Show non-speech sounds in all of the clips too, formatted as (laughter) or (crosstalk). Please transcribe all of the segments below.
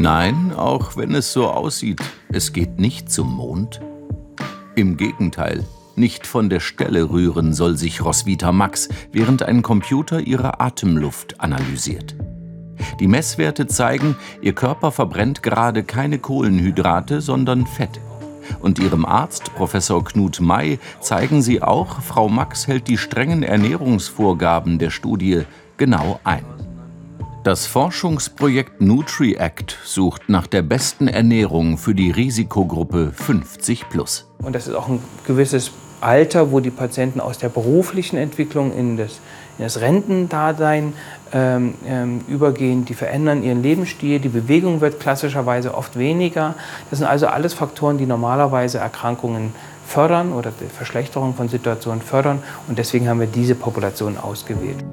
Nein, auch wenn es so aussieht, es geht nicht zum Mond. Im Gegenteil, nicht von der Stelle rühren soll sich Roswitha Max, während ein Computer ihre Atemluft analysiert. Die Messwerte zeigen, ihr Körper verbrennt gerade keine Kohlenhydrate, sondern Fett. Und ihrem Arzt, Professor Knut May, zeigen sie auch, Frau Max hält die strengen Ernährungsvorgaben der Studie genau ein. Das Forschungsprojekt NutriAct sucht nach der besten Ernährung für die Risikogruppe 50 plus. Und das ist auch ein gewisses Alter, wo die Patienten aus der beruflichen Entwicklung in das, in das Rentendasein ähm, ähm, übergehen. Die verändern ihren Lebensstil, die Bewegung wird klassischerweise oft weniger. Das sind also alles Faktoren, die normalerweise Erkrankungen fördern oder die Verschlechterung von Situationen fördern. Und deswegen haben wir diese Population ausgewählt.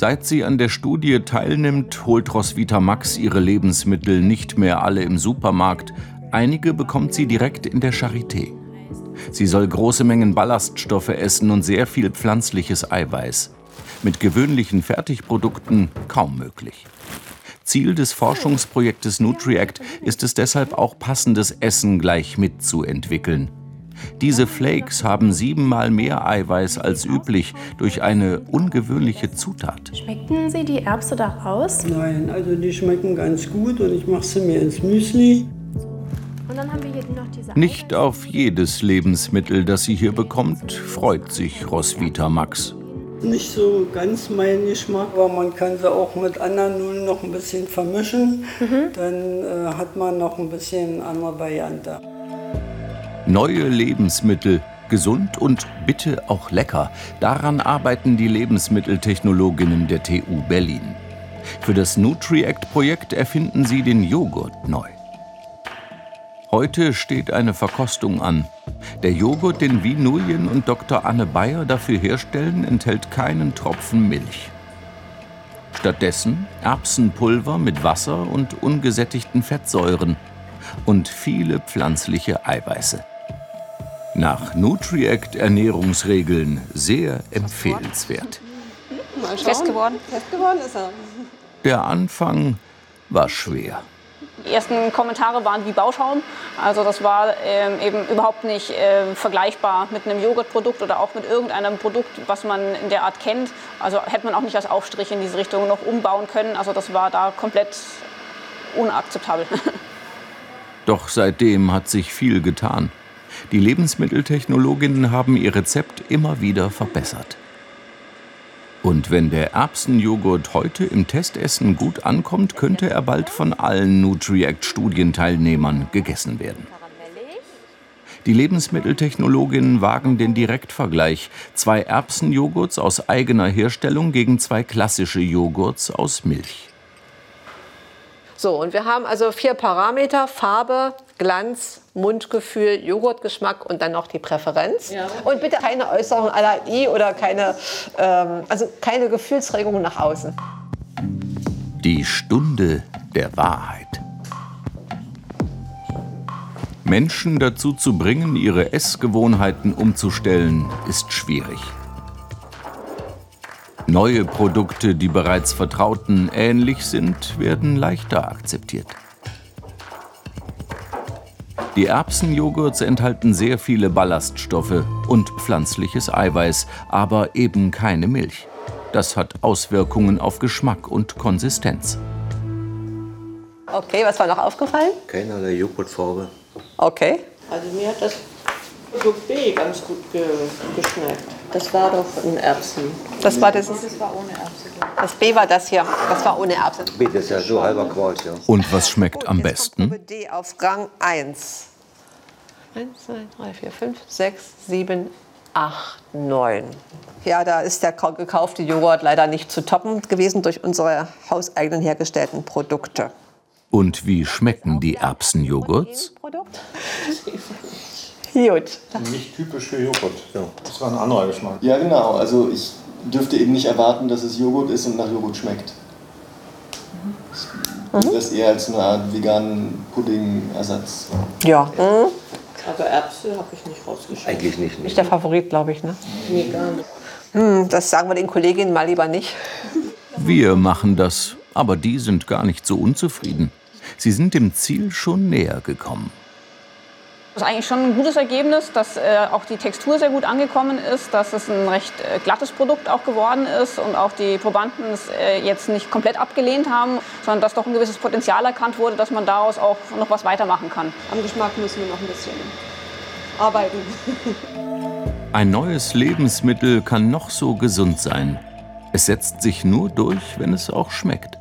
Seit sie an der Studie teilnimmt, holt Roswitha Max ihre Lebensmittel nicht mehr alle im Supermarkt. Einige bekommt sie direkt in der Charité. Sie soll große Mengen Ballaststoffe essen und sehr viel pflanzliches Eiweiß. Mit gewöhnlichen Fertigprodukten kaum möglich. Ziel des Forschungsprojektes NutriAct ist es deshalb auch passendes Essen gleich mitzuentwickeln. Diese Flakes haben siebenmal mehr Eiweiß als üblich durch eine ungewöhnliche Zutat. Schmeckten Sie die Erbse da raus? Nein, also die schmecken ganz gut und ich mache sie mir ins Müsli. Und dann haben wir hier noch diese Nicht auf jedes Lebensmittel, das sie hier bekommt, freut sich Roswitha Max. Nicht so ganz mein Geschmack, aber man kann sie auch mit anderen Nudeln noch ein bisschen vermischen. Dann äh, hat man noch ein bisschen andere Variante. Neue Lebensmittel, gesund und bitte auch lecker. Daran arbeiten die Lebensmitteltechnologinnen der TU Berlin. Für das NutriAct-Projekt erfinden sie den Joghurt neu. Heute steht eine Verkostung an. Der Joghurt, den Nguyen und Dr. Anne Bayer dafür herstellen, enthält keinen Tropfen Milch. Stattdessen Erbsenpulver mit Wasser und ungesättigten Fettsäuren und viele pflanzliche Eiweiße. Nach NutriAct-Ernährungsregeln sehr empfehlenswert. Fest geworden. Fest geworden ist er. Der Anfang war schwer. Die ersten Kommentare waren wie Bauschaum. Also das war ähm, eben überhaupt nicht äh, vergleichbar mit einem Joghurtprodukt oder auch mit irgendeinem Produkt, was man in der Art kennt. Also hätte man auch nicht als Aufstrich in diese Richtung noch umbauen können. Also das war da komplett unakzeptabel. (laughs) Doch seitdem hat sich viel getan. Die Lebensmitteltechnologinnen haben ihr Rezept immer wieder verbessert. Und wenn der Erbsenjoghurt heute im Testessen gut ankommt, könnte er bald von allen NutriAct-Studienteilnehmern gegessen werden. Die Lebensmitteltechnologinnen wagen den Direktvergleich. Zwei Erbsenjoghurts aus eigener Herstellung gegen zwei klassische Joghurts aus Milch. So, und wir haben also vier Parameter: Farbe, Glanz, Mundgefühl, Joghurtgeschmack und dann noch die Präferenz. Und bitte keine Äußerung aller I oder keine, ähm, also keine Gefühlsregung nach außen. Die Stunde der Wahrheit. Menschen dazu zu bringen, ihre Essgewohnheiten umzustellen, ist schwierig. Neue Produkte, die bereits vertrauten ähnlich sind, werden leichter akzeptiert. Die Erbsenjoghurts enthalten sehr viele Ballaststoffe und pflanzliches Eiweiß, aber eben keine Milch. Das hat Auswirkungen auf Geschmack und Konsistenz. Okay, was war noch aufgefallen? Keinerlei Joghurtfarbe. Okay. Also mir hat das Produkt B ganz gut ge geschmeckt. Das war doch ein Erbsen. Das war das. Das war ohne Erbsen. Das B war das hier. Das war ohne Erbsen. B, das ist ja so halber Kreuz, ja. Und was schmeckt am besten? D auf Rang 1. 1, 2, 3, 4, 5, 6, 7, 8, 9. Ja, da ist der kau- gekaufte Joghurt leider nicht zu toppen gewesen durch unsere hauseigenen hergestellten Produkte. Und wie schmecken die Erbsenjoghurts? (laughs) Gut. Nicht typisch für Joghurt. Das war ein anderer Geschmack. Ja, genau. Also ich dürfte eben nicht erwarten, dass es Joghurt ist und nach Joghurt schmeckt. Ich würde das eher als eine Art veganen Pudding-Ersatz. Ja. Hm? Aber Erbsen habe ich nicht rausgeschmeckt. Eigentlich nicht. Nicht der Favorit, glaube ich. Ne? Nee, gar nicht. Hm, das sagen wir den Kolleginnen mal lieber nicht. Wir machen das, aber die sind gar nicht so unzufrieden. Sie sind dem Ziel schon näher gekommen. Das ist eigentlich schon ein gutes Ergebnis, dass äh, auch die Textur sehr gut angekommen ist, dass es ein recht äh, glattes Produkt auch geworden ist und auch die Probanden es äh, jetzt nicht komplett abgelehnt haben, sondern dass doch ein gewisses Potenzial erkannt wurde, dass man daraus auch noch was weitermachen kann. Am Geschmack müssen wir noch ein bisschen arbeiten. (laughs) Ein neues Lebensmittel kann noch so gesund sein. Es setzt sich nur durch, wenn es auch schmeckt.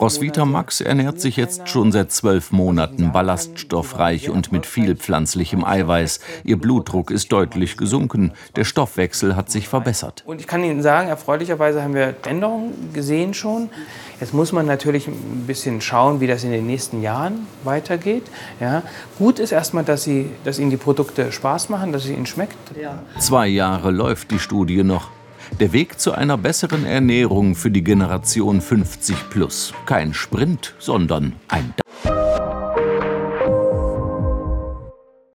Roswitha Max ernährt sich jetzt schon seit zwölf Monaten ballaststoffreich und mit viel pflanzlichem Eiweiß. Ihr Blutdruck ist deutlich gesunken, der Stoffwechsel hat sich verbessert. Und ich kann Ihnen sagen, erfreulicherweise haben wir Änderungen gesehen schon. Jetzt muss man natürlich ein bisschen schauen, wie das in den nächsten Jahren weitergeht. Ja. Gut ist erstmal, dass, sie, dass Ihnen die Produkte Spaß machen, dass es Ihnen schmeckt. Ja. Zwei Jahre läuft die Studie noch. Der Weg zu einer besseren Ernährung für die Generation 50 plus. Kein Sprint, sondern ein